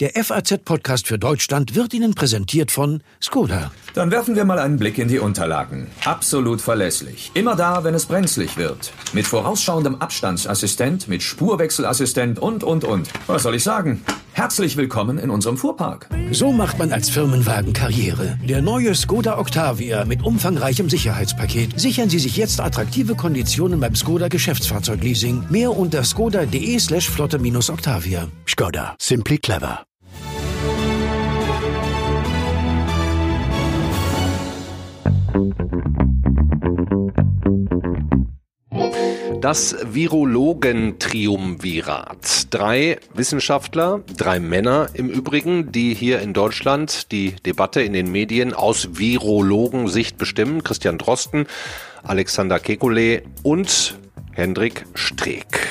Der FAZ-Podcast für Deutschland wird Ihnen präsentiert von Skoda. Dann werfen wir mal einen Blick in die Unterlagen. Absolut verlässlich. Immer da, wenn es brenzlig wird. Mit vorausschauendem Abstandsassistent, mit Spurwechselassistent und, und, und. Was soll ich sagen? Herzlich willkommen in unserem Fuhrpark. So macht man als Firmenwagen Karriere. Der neue Skoda Octavia mit umfangreichem Sicherheitspaket. Sichern Sie sich jetzt attraktive Konditionen beim Skoda Geschäftsfahrzeugleasing. Mehr unter skoda.de slash flotte-octavia. Skoda. Simply clever. Das Virologen-Triumvirat. Drei Wissenschaftler, drei Männer im Übrigen, die hier in Deutschland die Debatte in den Medien aus Virologensicht bestimmen. Christian Drosten, Alexander Kekulé und Hendrik Streeck.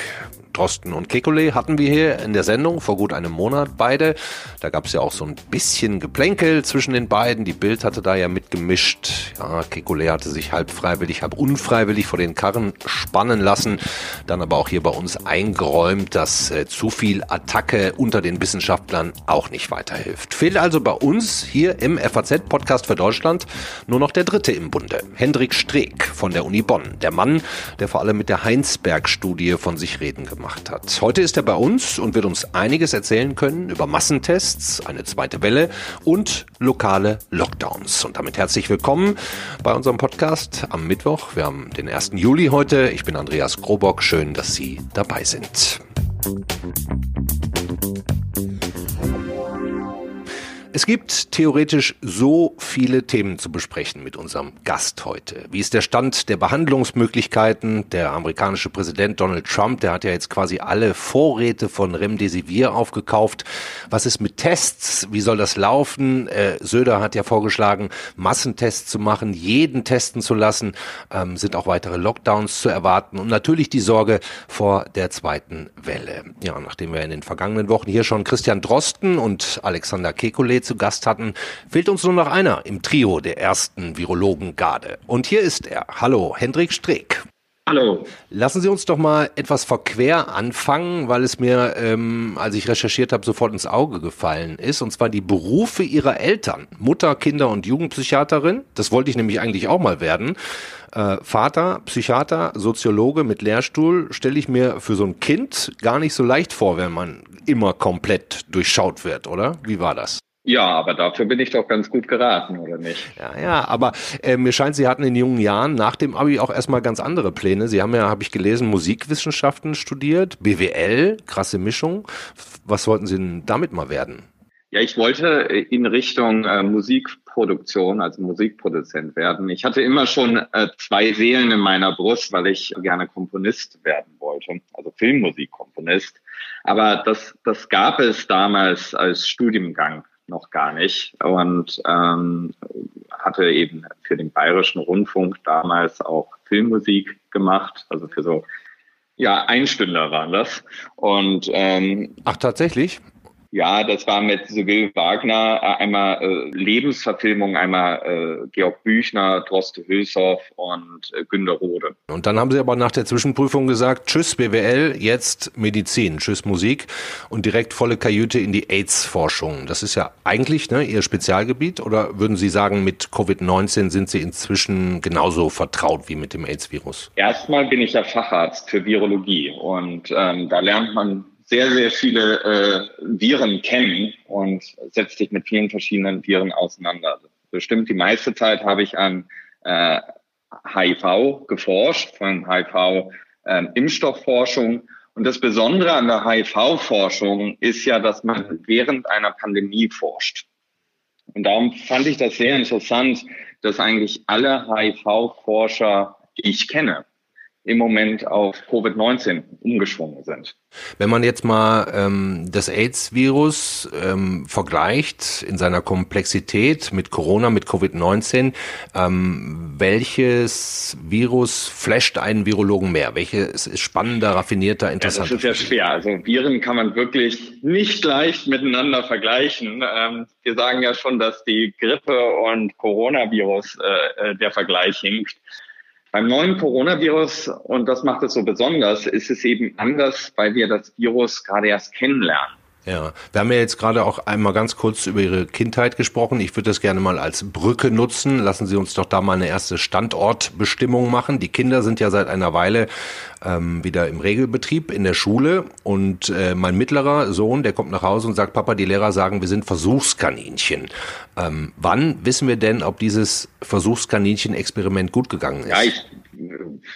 Drosten und Kekulé hatten wir hier in der Sendung vor gut einem Monat beide. Da gab es ja auch so ein bisschen Geplänkel zwischen den beiden. Die Bild hatte da ja mitgemischt. Ja, Kekulé hatte sich halb freiwillig, halb unfreiwillig vor den Karren spannen lassen. Dann aber auch hier bei uns eingeräumt, dass äh, zu viel Attacke unter den Wissenschaftlern auch nicht weiterhilft. Fehlt also bei uns hier im FAZ-Podcast für Deutschland nur noch der Dritte im Bunde. Hendrik Streeck von der Uni Bonn. Der Mann, der vor allem mit der Heinsberg-Studie von sich reden gemacht gemacht hat. Heute ist er bei uns und wird uns einiges erzählen können über Massentests, eine zweite Welle und lokale Lockdowns. Und damit herzlich willkommen bei unserem Podcast am Mittwoch. Wir haben den 1. Juli heute. Ich bin Andreas Grobock. Schön, dass Sie dabei sind. Es gibt theoretisch so viele Themen zu besprechen mit unserem Gast heute. Wie ist der Stand der Behandlungsmöglichkeiten? Der amerikanische Präsident Donald Trump, der hat ja jetzt quasi alle Vorräte von Remdesivir aufgekauft. Was ist mit Tests? Wie soll das laufen? Äh, Söder hat ja vorgeschlagen, Massentests zu machen, jeden testen zu lassen. Ähm, sind auch weitere Lockdowns zu erwarten und natürlich die Sorge vor der zweiten Welle. Ja, nachdem wir in den vergangenen Wochen hier schon Christian Drosten und Alexander Kekulé zu Gast hatten, fehlt uns nur noch einer im Trio der ersten Virologen-Garde. Und hier ist er. Hallo, Hendrik Streeck. Hallo. Lassen Sie uns doch mal etwas verquer anfangen, weil es mir, ähm, als ich recherchiert habe, sofort ins Auge gefallen ist. Und zwar die Berufe Ihrer Eltern. Mutter, Kinder- und Jugendpsychiaterin. Das wollte ich nämlich eigentlich auch mal werden. Äh, Vater, Psychiater, Soziologe mit Lehrstuhl, stelle ich mir für so ein Kind gar nicht so leicht vor, wenn man immer komplett durchschaut wird, oder? Wie war das? Ja, aber dafür bin ich doch ganz gut geraten, oder nicht? Ja, ja, aber äh, mir scheint, Sie hatten in jungen Jahren nach dem Abi auch erstmal ganz andere Pläne. Sie haben ja, habe ich gelesen, Musikwissenschaften studiert, BWL, krasse Mischung. Was wollten Sie denn damit mal werden? Ja, ich wollte in Richtung äh, Musikproduktion, also Musikproduzent werden. Ich hatte immer schon äh, zwei Seelen in meiner Brust, weil ich gerne Komponist werden wollte, also Filmmusikkomponist. Aber das, das gab es damals als Studiengang noch gar nicht. Und ähm, hatte eben für den Bayerischen Rundfunk damals auch Filmmusik gemacht, also für so ja Einstünder waren das. Und ähm, ach tatsächlich ja, das war mit Sibyl Wagner äh, einmal äh, Lebensverfilmung, einmal äh, Georg Büchner, Droste Hülshoff und äh, Günter Rode. Und dann haben Sie aber nach der Zwischenprüfung gesagt, tschüss BWL, jetzt Medizin, tschüss Musik und direkt volle Kajüte in die AIDS-Forschung. Das ist ja eigentlich ne, Ihr Spezialgebiet oder würden Sie sagen, mit Covid-19 sind Sie inzwischen genauso vertraut wie mit dem AIDS-Virus? Erstmal bin ich ja Facharzt für Virologie und ähm, da lernt man sehr, sehr viele äh, Viren kennen und setzt sich mit vielen verschiedenen Viren auseinander. Bestimmt die meiste Zeit habe ich an äh, HIV geforscht, von HIV-Impfstoffforschung. Ähm, und das Besondere an der HIV-Forschung ist ja, dass man während einer Pandemie forscht. Und darum fand ich das sehr interessant, dass eigentlich alle HIV-Forscher, die ich kenne, im Moment auf Covid-19 umgeschwungen sind. Wenn man jetzt mal ähm, das AIDS-Virus ähm, vergleicht in seiner Komplexität mit Corona, mit Covid-19, ähm, welches Virus flasht einen Virologen mehr? Welches ist spannender, raffinierter, interessanter? Ja, das ist ja schwer. Also Viren kann man wirklich nicht leicht miteinander vergleichen. Ähm, wir sagen ja schon, dass die Grippe und Coronavirus äh, äh der Vergleich hinkt. Beim neuen Coronavirus, und das macht es so besonders, ist es eben anders, weil wir das Virus gerade erst kennenlernen. Ja, wir haben ja jetzt gerade auch einmal ganz kurz über Ihre Kindheit gesprochen. Ich würde das gerne mal als Brücke nutzen. Lassen Sie uns doch da mal eine erste Standortbestimmung machen. Die Kinder sind ja seit einer Weile ähm, wieder im Regelbetrieb in der Schule und äh, mein mittlerer Sohn, der kommt nach Hause und sagt, Papa, die Lehrer sagen, wir sind Versuchskaninchen. Ähm, wann wissen wir denn, ob dieses Versuchskaninchen-Experiment gut gegangen ist? Ja, ich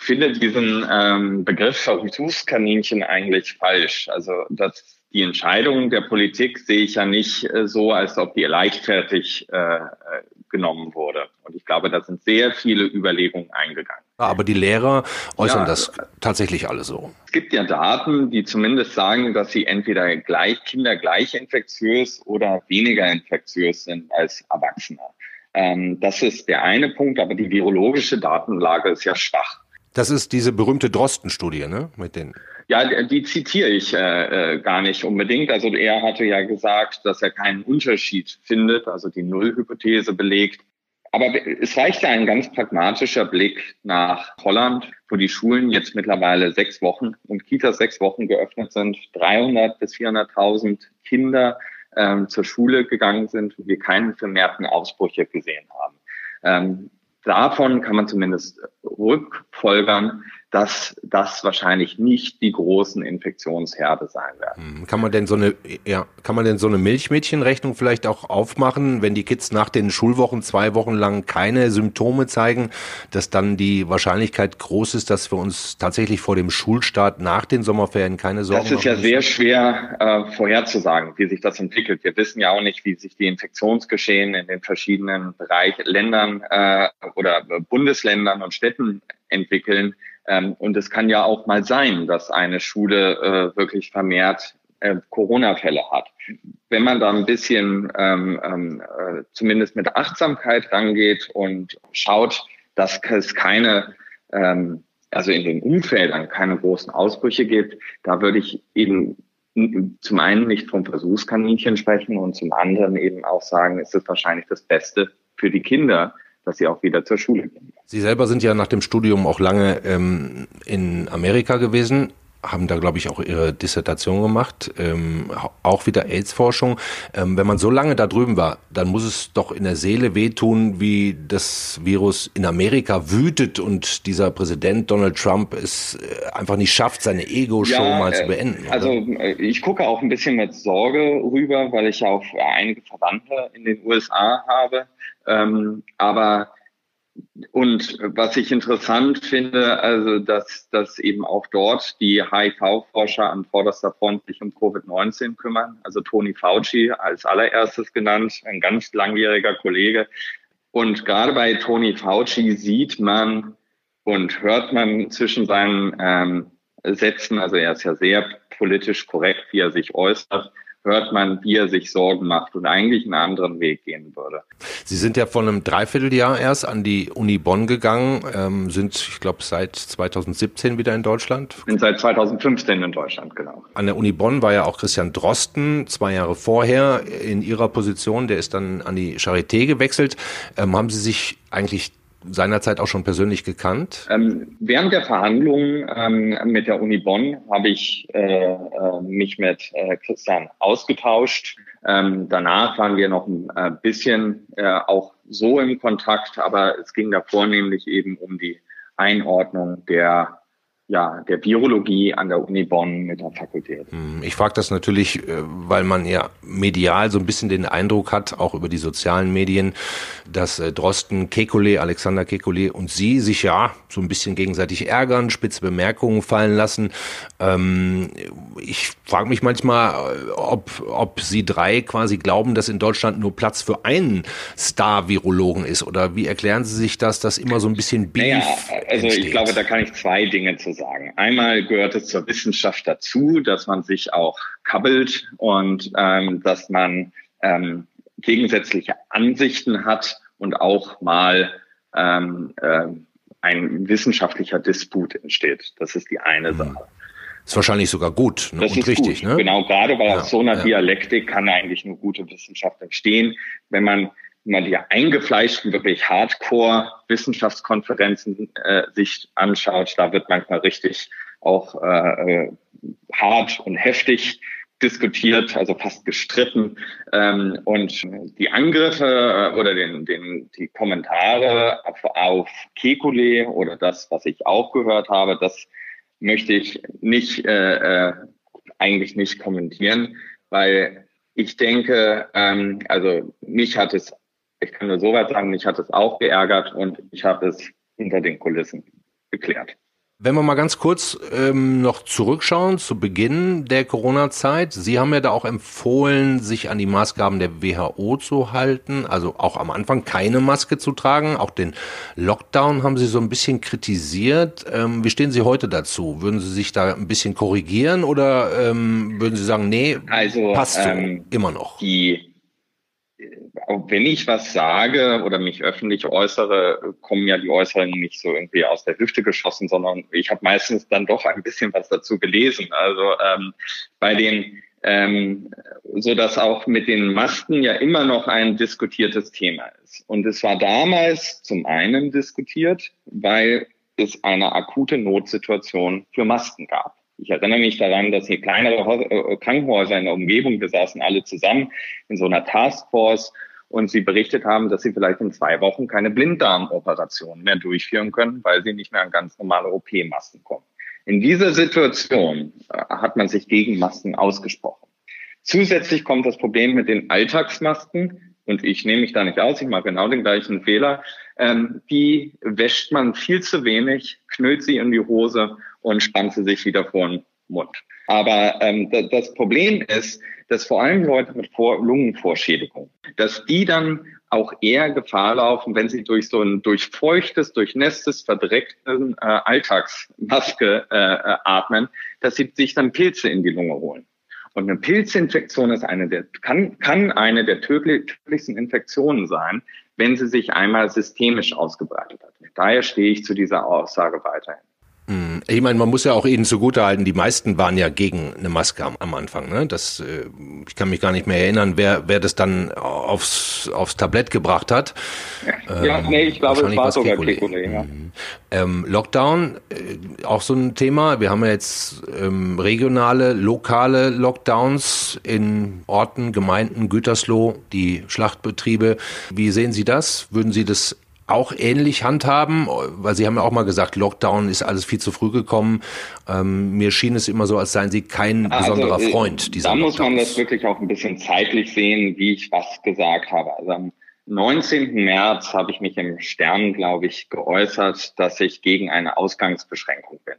finde diesen ähm, Begriff Versuchskaninchen eigentlich falsch. Also das, die Entscheidung der Politik sehe ich ja nicht äh, so, als ob die leichtfertig äh, äh genommen wurde. Und ich glaube, da sind sehr viele Überlegungen eingegangen. Aber die Lehrer äußern ja, das tatsächlich alle so. Es gibt ja Daten, die zumindest sagen, dass sie entweder gleich Kinder gleich infektiös oder weniger infektiös sind als Erwachsene. Ähm, das ist der eine Punkt, aber die virologische Datenlage ist ja schwach. Das ist diese berühmte Drosten-Studie, ne? Mit den ja, die, zitiere ich äh, äh, gar nicht unbedingt. Also er hatte ja gesagt, dass er keinen Unterschied findet, also die Nullhypothese belegt. Aber es reicht ja ein ganz pragmatischer Blick nach Holland, wo die Schulen jetzt mittlerweile sechs Wochen und Kitas sechs Wochen geöffnet sind, 300 bis 400.000 Kinder ähm, zur Schule gegangen sind und wir keinen vermehrten Ausbrüche gesehen haben. Ähm, davon kann man zumindest rückfolgern, dass das wahrscheinlich nicht die großen Infektionsherde sein werden. Hm, kann man denn so eine, ja, kann man denn so eine Milchmädchenrechnung vielleicht auch aufmachen, wenn die Kids nach den Schulwochen zwei Wochen lang keine Symptome zeigen, dass dann die Wahrscheinlichkeit groß ist, dass wir uns tatsächlich vor dem Schulstart nach den Sommerferien keine Sorgen machen? Das ist ja sehr schwer äh, vorherzusagen, wie sich das entwickelt. Wir wissen ja auch nicht, wie sich die Infektionsgeschehen in den verschiedenen Bereich, Ländern äh, oder Bundesländern und Städten entwickeln. Ähm, und es kann ja auch mal sein, dass eine Schule äh, wirklich vermehrt äh, Corona-Fälle hat. Wenn man da ein bisschen ähm, ähm, äh, zumindest mit Achtsamkeit rangeht und schaut, dass es keine, ähm, also in den Umfeldern keine großen Ausbrüche gibt, da würde ich eben zum einen nicht vom Versuchskaninchen sprechen und zum anderen eben auch sagen, ist es wahrscheinlich das Beste für die Kinder, dass sie auch wieder zur Schule gehen. Sie selber sind ja nach dem Studium auch lange ähm, in Amerika gewesen haben da, glaube ich, auch ihre Dissertation gemacht, ähm, auch wieder AIDS-Forschung. Ähm, wenn man so lange da drüben war, dann muss es doch in der Seele wehtun, wie das Virus in Amerika wütet und dieser Präsident Donald Trump es äh, einfach nicht schafft, seine Ego-Show ja, mal zu äh, beenden. Also äh, ich gucke auch ein bisschen mit Sorge rüber, weil ich ja auch einige Verwandte in den USA habe. Ähm, aber und was ich interessant finde, also dass, dass eben auch dort die HIV-Forscher an vorderster Front sich um Covid-19 kümmern. Also Tony Fauci als allererstes genannt, ein ganz langjähriger Kollege. Und gerade bei Tony Fauci sieht man und hört man zwischen seinen ähm, Sätzen, also er ist ja sehr politisch korrekt, wie er sich äußert, hört man, wie er sich Sorgen macht und eigentlich einen anderen Weg gehen würde. Sie sind ja vor einem Dreivierteljahr erst an die Uni Bonn gegangen, ähm, sind, ich glaube, seit 2017 wieder in Deutschland. Sind seit 2015 in Deutschland, genau. An der Uni Bonn war ja auch Christian Drosten zwei Jahre vorher in Ihrer Position. Der ist dann an die Charité gewechselt. Ähm, haben Sie sich eigentlich seinerzeit auch schon persönlich gekannt? Ähm, während der Verhandlungen ähm, mit der Uni Bonn habe ich äh, äh, mich mit äh, Christian ausgetauscht. Ähm, danach waren wir noch ein äh, bisschen äh, auch so im Kontakt, aber es ging da vornehmlich eben um die Einordnung der ja, der Virologie an der Uni Bonn mit der Fakultät. Hm, ich frage das natürlich, äh, weil man ja medial so ein bisschen den Eindruck hat, auch über die sozialen Medien, dass äh, Drosten, Kekulé, Alexander Kekulé und Sie sich ja so ein bisschen gegenseitig ärgern, spitze Bemerkungen fallen lassen. Ähm, ich frage mich manchmal, äh, ob, ob Sie drei quasi glauben, dass in Deutschland nur Platz für einen Star-Virologen ist oder wie erklären Sie sich das, dass immer so ein bisschen Beef naja, also entsteht? ich glaube, da kann ich zwei Dinge zu sagen. Einmal gehört es zur Wissenschaft dazu, dass man sich auch kabbelt und ähm, dass man ähm, gegensätzliche Ansichten hat und auch mal ähm, äh, ein wissenschaftlicher Disput entsteht. Das ist die eine mhm. Sache. Ist wahrscheinlich sogar gut ne? das und ist richtig. Gut. Ne? Genau, gerade bei ja, so einer ja. Dialektik kann eigentlich eine gute Wissenschaft entstehen, wenn man man die eingefleischten, wirklich Hardcore-Wissenschaftskonferenzen äh, sich anschaut, da wird manchmal richtig auch äh, hart und heftig diskutiert, also fast gestritten. Ähm, und die Angriffe äh, oder den, den, die Kommentare auf, auf Kekulé oder das, was ich auch gehört habe, das möchte ich nicht äh, äh, eigentlich nicht kommentieren, weil ich denke, ähm, also mich hat es, ich kann nur so weit sagen, mich hat es auch geärgert und ich habe es hinter den Kulissen geklärt. Wenn wir mal ganz kurz ähm, noch zurückschauen zu Beginn der Corona-Zeit. Sie haben ja da auch empfohlen, sich an die Maßgaben der WHO zu halten, also auch am Anfang keine Maske zu tragen. Auch den Lockdown haben Sie so ein bisschen kritisiert. Ähm, wie stehen Sie heute dazu? Würden Sie sich da ein bisschen korrigieren oder ähm, würden Sie sagen, nee, also, passt so, ähm, immer noch? Die wenn ich was sage oder mich öffentlich äußere, kommen ja die Äußerungen nicht so irgendwie aus der Hüfte geschossen, sondern ich habe meistens dann doch ein bisschen was dazu gelesen. Also ähm, bei den, ähm, so dass auch mit den Masken ja immer noch ein diskutiertes Thema ist. Und es war damals zum einen diskutiert, weil es eine akute Notsituation für Masken gab. Ich erinnere mich daran, dass hier kleinere äh, Krankenhäuser in der Umgebung, wir saßen alle zusammen in so einer Taskforce und sie berichtet haben, dass sie vielleicht in zwei Wochen keine Blinddarmoperation mehr durchführen können, weil sie nicht mehr an ganz normale OP-Masken kommen. In dieser Situation äh, hat man sich gegen Masken ausgesprochen. Zusätzlich kommt das Problem mit den Alltagsmasken, und ich nehme mich da nicht aus, ich mache genau den gleichen Fehler, ähm, die wäscht man viel zu wenig, knüllt sie in die Hose und spannt sie sich wieder vor den Mund. Aber ähm, das Problem ist, dass vor allem Leute mit vor Lungenvorschädigung, dass die dann auch eher Gefahr laufen, wenn sie durch so ein durchfeuchtes, durchnässtes, verdrecktes äh, Alltagsmaske äh, äh, atmen, dass sie sich dann Pilze in die Lunge holen. Und eine Pilzinfektion ist eine der, kann, kann eine der tödlichsten Infektionen sein, wenn sie sich einmal systemisch ausgebreitet hat. Daher stehe ich zu dieser Aussage weiterhin. Ich meine, man muss ja auch ihnen zugutehalten, die meisten waren ja gegen eine Maske am, am Anfang. Ne? Das, äh, ich kann mich gar nicht mehr erinnern, wer, wer das dann aufs, aufs Tablett gebracht hat. Ja, ähm, nee, ich glaube, es war sogar Kekulé, ja. Mhm. Ähm, Lockdown, äh, auch so ein Thema. Wir haben ja jetzt ähm, regionale, lokale Lockdowns in Orten, Gemeinden, Gütersloh, die Schlachtbetriebe. Wie sehen Sie das? Würden Sie das auch ähnlich handhaben? Weil Sie haben ja auch mal gesagt, Lockdown ist alles viel zu früh gekommen. Ähm, mir schien es immer so, als seien Sie kein also, besonderer äh, Freund dieser Da muss man das wirklich auch ein bisschen zeitlich sehen, wie ich was gesagt habe. Also am 19. März habe ich mich im Stern, glaube ich, geäußert, dass ich gegen eine Ausgangsbeschränkung bin.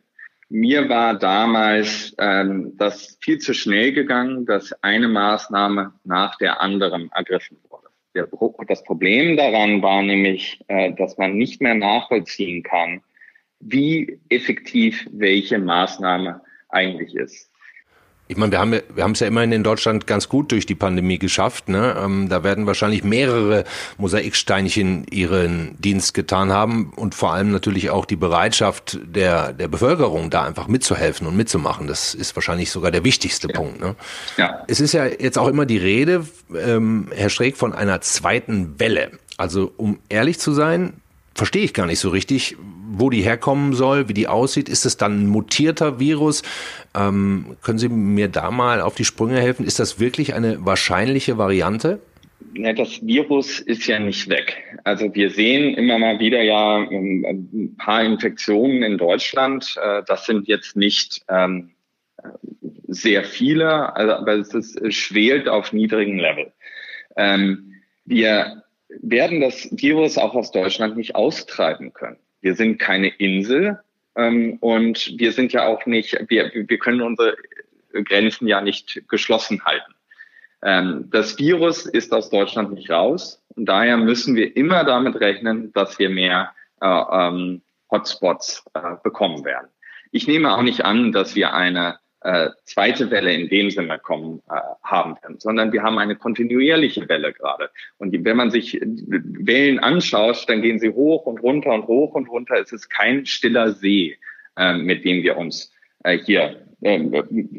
Mir war damals ähm, das viel zu schnell gegangen, dass eine Maßnahme nach der anderen ergriffen wurde. Der, das Problem daran war nämlich, äh, dass man nicht mehr nachvollziehen kann, wie effektiv welche Maßnahme eigentlich ist. Ich meine, wir haben wir haben es ja immerhin in Deutschland ganz gut durch die Pandemie geschafft. Ne? Ähm, da werden wahrscheinlich mehrere Mosaiksteinchen ihren Dienst getan haben und vor allem natürlich auch die Bereitschaft der der Bevölkerung, da einfach mitzuhelfen und mitzumachen. Das ist wahrscheinlich sogar der wichtigste ja. Punkt. Ne? Ja. Es ist ja jetzt auch immer die Rede, ähm, Herr Streeck, von einer zweiten Welle. Also um ehrlich zu sein, verstehe ich gar nicht so richtig, wo die herkommen soll, wie die aussieht. Ist es dann ein mutierter Virus? Ähm, können Sie mir da mal auf die Sprünge helfen? Ist das wirklich eine wahrscheinliche Variante? Ja, das Virus ist ja nicht weg. Also wir sehen immer mal wieder ja ähm, ein paar Infektionen in Deutschland. Äh, das sind jetzt nicht ähm, sehr viele, also, aber es, ist, es schwelt auf niedrigem Level. Ähm, wir werden das Virus auch aus Deutschland nicht austreiben können. Wir sind keine Insel ähm, und wir sind ja auch nicht, wir, wir können unsere Grenzen ja nicht geschlossen halten. Ähm, das Virus ist aus Deutschland nicht raus und daher müssen wir immer damit rechnen, dass wir mehr äh, ähm, Hotspots äh, bekommen werden. Ich nehme auch nicht an, dass wir eine äh, zweite Welle in dem Sinne kommen äh, haben können, sondern wir haben eine kontinuierliche Welle gerade. Und wenn man sich Wellen anschaut, dann gehen sie hoch und runter und hoch und runter. Es ist kein stiller See, äh, mit dem wir uns äh, hier äh,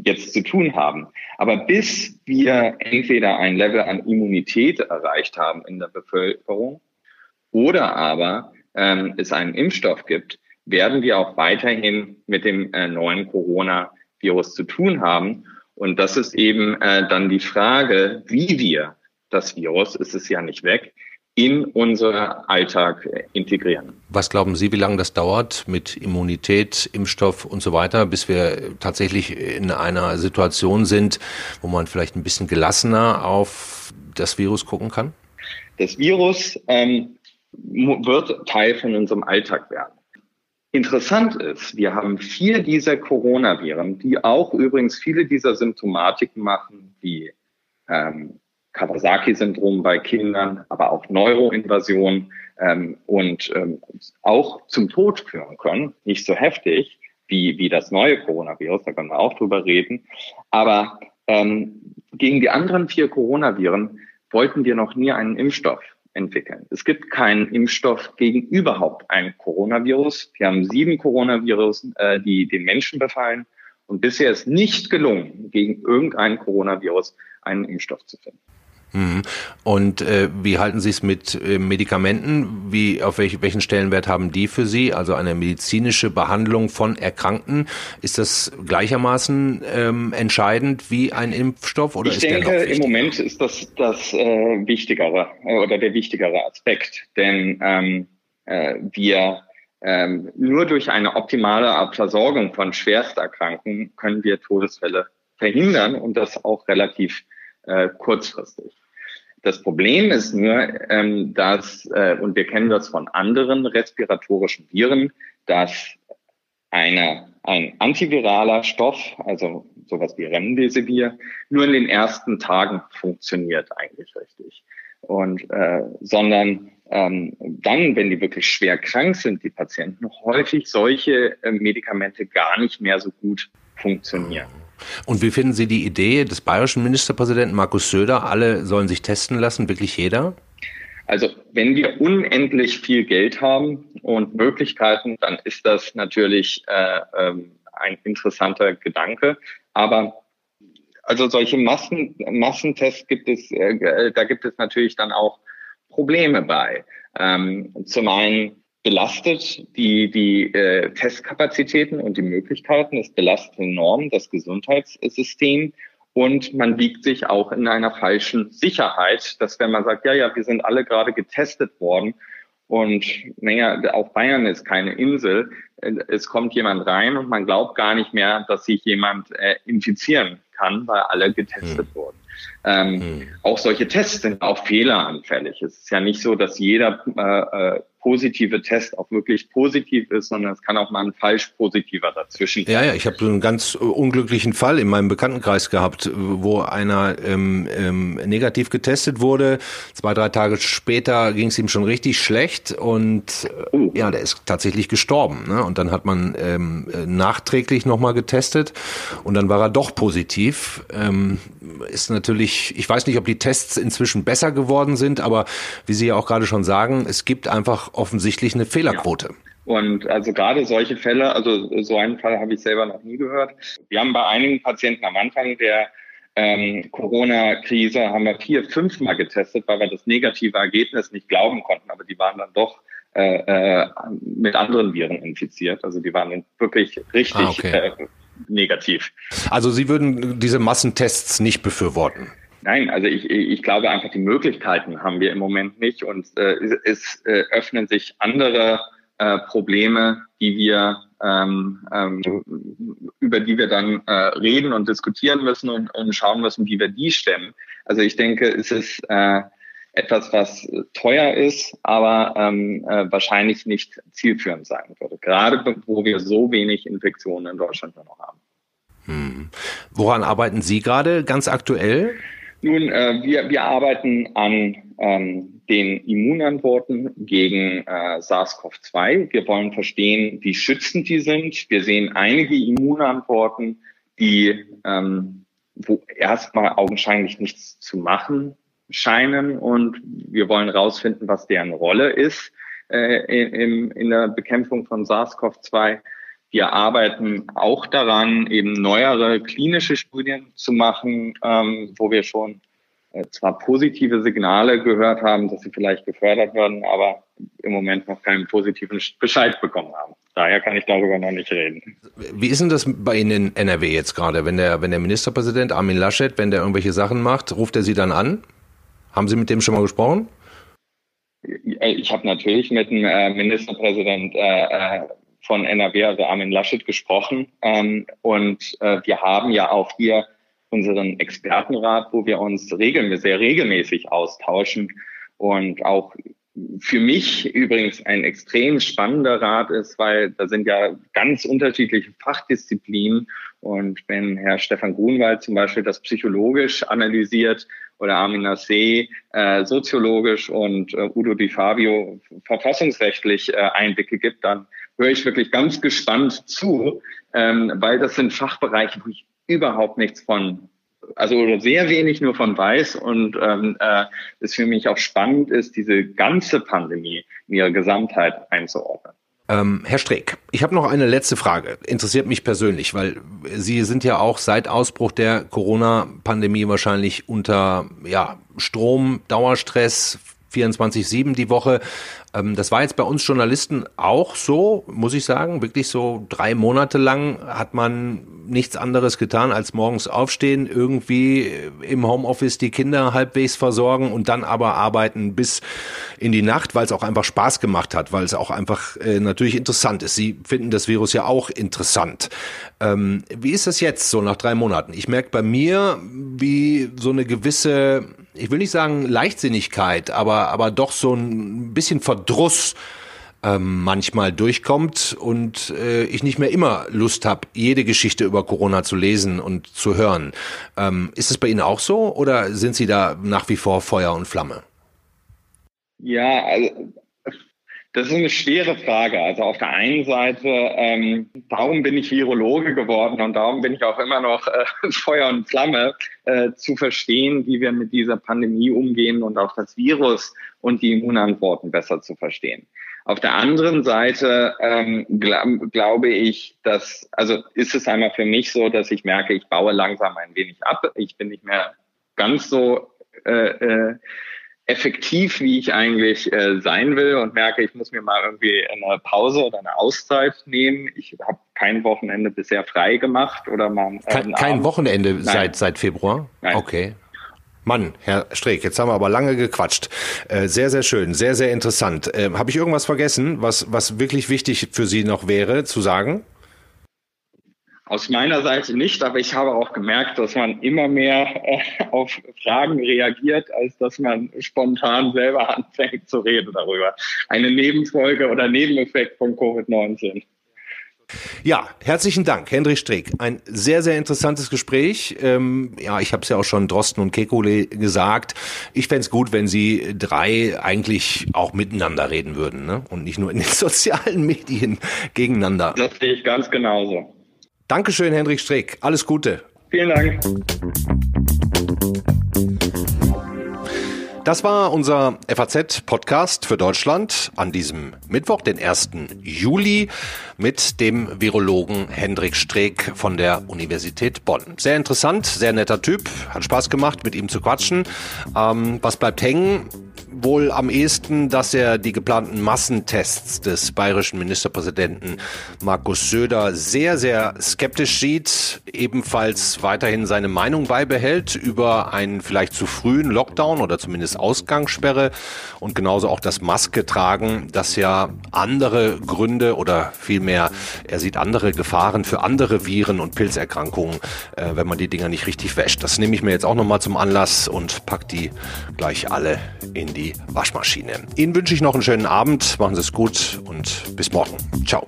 jetzt zu tun haben. Aber bis wir entweder ein Level an Immunität erreicht haben in der Bevölkerung oder aber ähm, es einen Impfstoff gibt, werden wir auch weiterhin mit dem äh, neuen Corona Virus zu tun haben. Und das ist eben äh, dann die Frage, wie wir das Virus, ist es ja nicht weg, in unser Alltag integrieren. Was glauben Sie, wie lange das dauert mit Immunität, Impfstoff und so weiter, bis wir tatsächlich in einer Situation sind, wo man vielleicht ein bisschen gelassener auf das Virus gucken kann? Das Virus ähm, wird Teil von unserem Alltag werden. Interessant ist, wir haben vier dieser Coronaviren, die auch übrigens viele dieser Symptomatiken machen, wie ähm, Kawasaki-Syndrom bei Kindern, aber auch Neuroinvasion ähm, und ähm, auch zum Tod führen können. Nicht so heftig wie, wie das neue Coronavirus, da können wir auch drüber reden. Aber ähm, gegen die anderen vier Coronaviren wollten wir noch nie einen Impfstoff entwickeln. Es gibt keinen Impfstoff gegen überhaupt ein Coronavirus. Wir haben sieben Coronavirus, äh, die den Menschen befallen. Und bisher ist nicht gelungen, gegen irgendein Coronavirus einen Impfstoff zu finden. Mhm. Und äh, wie halten Sie es mit äh, Medikamenten? Wie, auf welch, welchen Stellenwert haben die für Sie? Also eine medizinische Behandlung von Erkrankten. Ist das gleichermaßen ähm, entscheidend wie ein Impfstoff oder ich ist denke, der noch im Moment ist das das äh, Wichtigere äh, oder der wichtigere Aspekt. Denn ähm, äh, wir ähm, nur durch eine optimale Versorgung von Schwersterkrankten können wir Todesfälle verhindern und das auch relativ äh, kurzfristig. Das Problem ist nur, ähm, dass, äh, und wir kennen das von anderen respiratorischen Viren, dass eine, ein antiviraler Stoff, also sowas wie Remdesivir, nur in den ersten Tagen funktioniert eigentlich richtig. Und äh, sondern ähm, dann, wenn die wirklich schwer krank sind, die Patienten, häufig solche äh, Medikamente gar nicht mehr so gut funktionieren. Und wie finden Sie die Idee des bayerischen Ministerpräsidenten Markus Söder, alle sollen sich testen lassen, wirklich jeder? Also wenn wir unendlich viel Geld haben und Möglichkeiten, dann ist das natürlich äh, ähm, ein interessanter Gedanke. Aber also solche Massen, Massentests gibt es, äh, da gibt es natürlich dann auch Probleme bei. Ähm, zum einen belastet die, die äh, Testkapazitäten und die Möglichkeiten. Es belastet enorm das Gesundheitssystem. Und man wiegt sich auch in einer falschen Sicherheit, dass wenn man sagt, ja, ja, wir sind alle gerade getestet worden und naja, auch Bayern ist keine Insel, es kommt jemand rein und man glaubt gar nicht mehr, dass sich jemand äh, infizieren kann, weil alle getestet hm. wurden. Ähm, hm. Auch solche Tests sind auch fehleranfällig. Es ist ja nicht so, dass jeder äh, äh positive Test auch wirklich positiv ist, sondern es kann auch mal ein falsch positiver dazwischen. Ja, ja, ich habe so einen ganz äh, unglücklichen Fall in meinem Bekanntenkreis gehabt, wo einer ähm, ähm, negativ getestet wurde. Zwei, drei Tage später ging es ihm schon richtig schlecht und äh, oh. ja, der ist tatsächlich gestorben. Ne? Und dann hat man ähm, nachträglich nochmal getestet und dann war er doch positiv. Ähm, ist natürlich, ich weiß nicht, ob die Tests inzwischen besser geworden sind, aber wie Sie ja auch gerade schon sagen, es gibt einfach offensichtlich eine Fehlerquote. Ja. Und also gerade solche Fälle, also so einen Fall habe ich selber noch nie gehört. Wir haben bei einigen Patienten am Anfang der ähm, Corona-Krise haben wir vier, fünfmal getestet, weil wir das negative Ergebnis nicht glauben konnten, aber die waren dann doch äh, äh, mit anderen Viren infiziert. Also die waren wirklich richtig ah, okay. äh, negativ. Also Sie würden diese Massentests nicht befürworten? Nein, also ich, ich glaube einfach, die Möglichkeiten haben wir im Moment nicht und äh, es äh, öffnen sich andere äh, Probleme, die wir ähm, ähm, über die wir dann äh, reden und diskutieren müssen und, und schauen müssen, wie wir die stemmen. Also ich denke, es ist äh, etwas, was teuer ist, aber ähm, äh, wahrscheinlich nicht zielführend sein würde. Gerade wo wir so wenig Infektionen in Deutschland noch haben. Hm. Woran arbeiten Sie gerade ganz aktuell? Nun, äh, wir, wir arbeiten an ähm, den Immunantworten gegen äh, SARS-CoV-2. Wir wollen verstehen, wie schützend die sind. Wir sehen einige Immunantworten, die ähm, wo erstmal augenscheinlich nichts zu machen scheinen und wir wollen herausfinden, was deren Rolle ist äh, in, in der Bekämpfung von SARS-CoV-2. Wir arbeiten auch daran, eben neuere klinische Studien zu machen, ähm, wo wir schon äh, zwar positive Signale gehört haben, dass sie vielleicht gefördert werden, aber im Moment noch keinen positiven Bescheid bekommen haben. Daher kann ich darüber noch nicht reden. Wie ist denn das bei Ihnen in NRW jetzt gerade? Wenn der, wenn der Ministerpräsident Armin Laschet, wenn der irgendwelche Sachen macht, ruft er Sie dann an? Haben Sie mit dem schon mal gesprochen? Ich habe natürlich mit dem äh, Ministerpräsident äh, von NRW, also Armin Laschet, gesprochen. Ähm, und äh, wir haben ja auch hier unseren Expertenrat, wo wir uns regelmäßig, sehr regelmäßig austauschen und auch für mich übrigens ein extrem spannender Rat ist, weil da sind ja ganz unterschiedliche Fachdisziplinen. Und wenn Herr Stefan Grunwald zum Beispiel das psychologisch analysiert oder Armin Nassé äh, soziologisch und äh, Udo Di Fabio verfassungsrechtlich äh, Einblicke gibt, dann höre ich wirklich ganz gespannt zu, ähm, weil das sind Fachbereiche, wo ich überhaupt nichts von also sehr wenig nur von weiß und ähm, äh, es für mich auch spannend ist, diese ganze Pandemie in ihrer Gesamtheit einzuordnen. Ähm, Herr Streeck, ich habe noch eine letzte Frage. Interessiert mich persönlich, weil Sie sind ja auch seit Ausbruch der Corona-Pandemie wahrscheinlich unter ja, Strom, Dauerstress, 24-7 die Woche. Ähm, das war jetzt bei uns Journalisten auch so, muss ich sagen. Wirklich so drei Monate lang hat man nichts anderes getan, als morgens aufstehen, irgendwie im Homeoffice die Kinder halbwegs versorgen und dann aber arbeiten bis in die Nacht, weil es auch einfach Spaß gemacht hat, weil es auch einfach äh, natürlich interessant ist. Sie finden das Virus ja auch interessant. Ähm, wie ist das jetzt so nach drei Monaten? Ich merke bei mir, wie so eine gewisse ich will nicht sagen Leichtsinnigkeit, aber, aber doch so ein bisschen Verdruss ähm, manchmal durchkommt und äh, ich nicht mehr immer Lust habe, jede Geschichte über Corona zu lesen und zu hören. Ähm, ist es bei Ihnen auch so oder sind Sie da nach wie vor Feuer und Flamme? Ja, also das ist eine schwere Frage. Also auf der einen Seite, ähm, darum bin ich Virologe geworden und darum bin ich auch immer noch äh, Feuer und Flamme, äh, zu verstehen, wie wir mit dieser Pandemie umgehen und auch das Virus und die Immunantworten besser zu verstehen. Auf der anderen Seite ähm, gl glaube ich, dass, also ist es einmal für mich so, dass ich merke, ich baue langsam ein wenig ab. Ich bin nicht mehr ganz so äh, äh, effektiv, wie ich eigentlich äh, sein will und merke, ich muss mir mal irgendwie eine Pause oder eine Auszeit nehmen. Ich habe kein Wochenende bisher frei gemacht oder mal. Äh, kein, kein Wochenende seit seit Februar. Nein. Okay. Mann, Herr Streeck, jetzt haben wir aber lange gequatscht. Äh, sehr, sehr schön, sehr, sehr interessant. Äh, Habe ich irgendwas vergessen, was, was wirklich wichtig für Sie noch wäre zu sagen? Aus meiner Seite nicht, aber ich habe auch gemerkt, dass man immer mehr äh, auf Fragen reagiert, als dass man spontan selber anfängt zu reden darüber. Eine Nebenfolge oder Nebeneffekt von Covid-19. Ja, herzlichen Dank, Hendrik Streeck. Ein sehr, sehr interessantes Gespräch. Ähm, ja, ich habe es ja auch schon Drosten und Kekule gesagt. Ich fände gut, wenn Sie drei eigentlich auch miteinander reden würden ne? und nicht nur in den sozialen Medien gegeneinander. Das sehe ich ganz genauso. Dankeschön, Hendrik Streeck. Alles Gute. Vielen Dank. Das war unser FAZ-Podcast für Deutschland an diesem Mittwoch, den 1. Juli, mit dem Virologen Hendrik Streeck von der Universität Bonn. Sehr interessant, sehr netter Typ, hat Spaß gemacht, mit ihm zu quatschen. Ähm, was bleibt hängen? Wohl am ehesten, dass er die geplanten Massentests des bayerischen Ministerpräsidenten Markus Söder sehr, sehr skeptisch sieht, ebenfalls weiterhin seine Meinung beibehält über einen vielleicht zu frühen Lockdown oder zumindest Ausgangssperre und genauso auch das Maske tragen, das ja andere Gründe oder vielmehr er sieht andere Gefahren für andere Viren und Pilzerkrankungen, äh, wenn man die Dinger nicht richtig wäscht. Das nehme ich mir jetzt auch nochmal zum Anlass und pack die gleich alle in die Waschmaschine. Ihnen wünsche ich noch einen schönen Abend, machen Sie es gut und bis morgen. Ciao.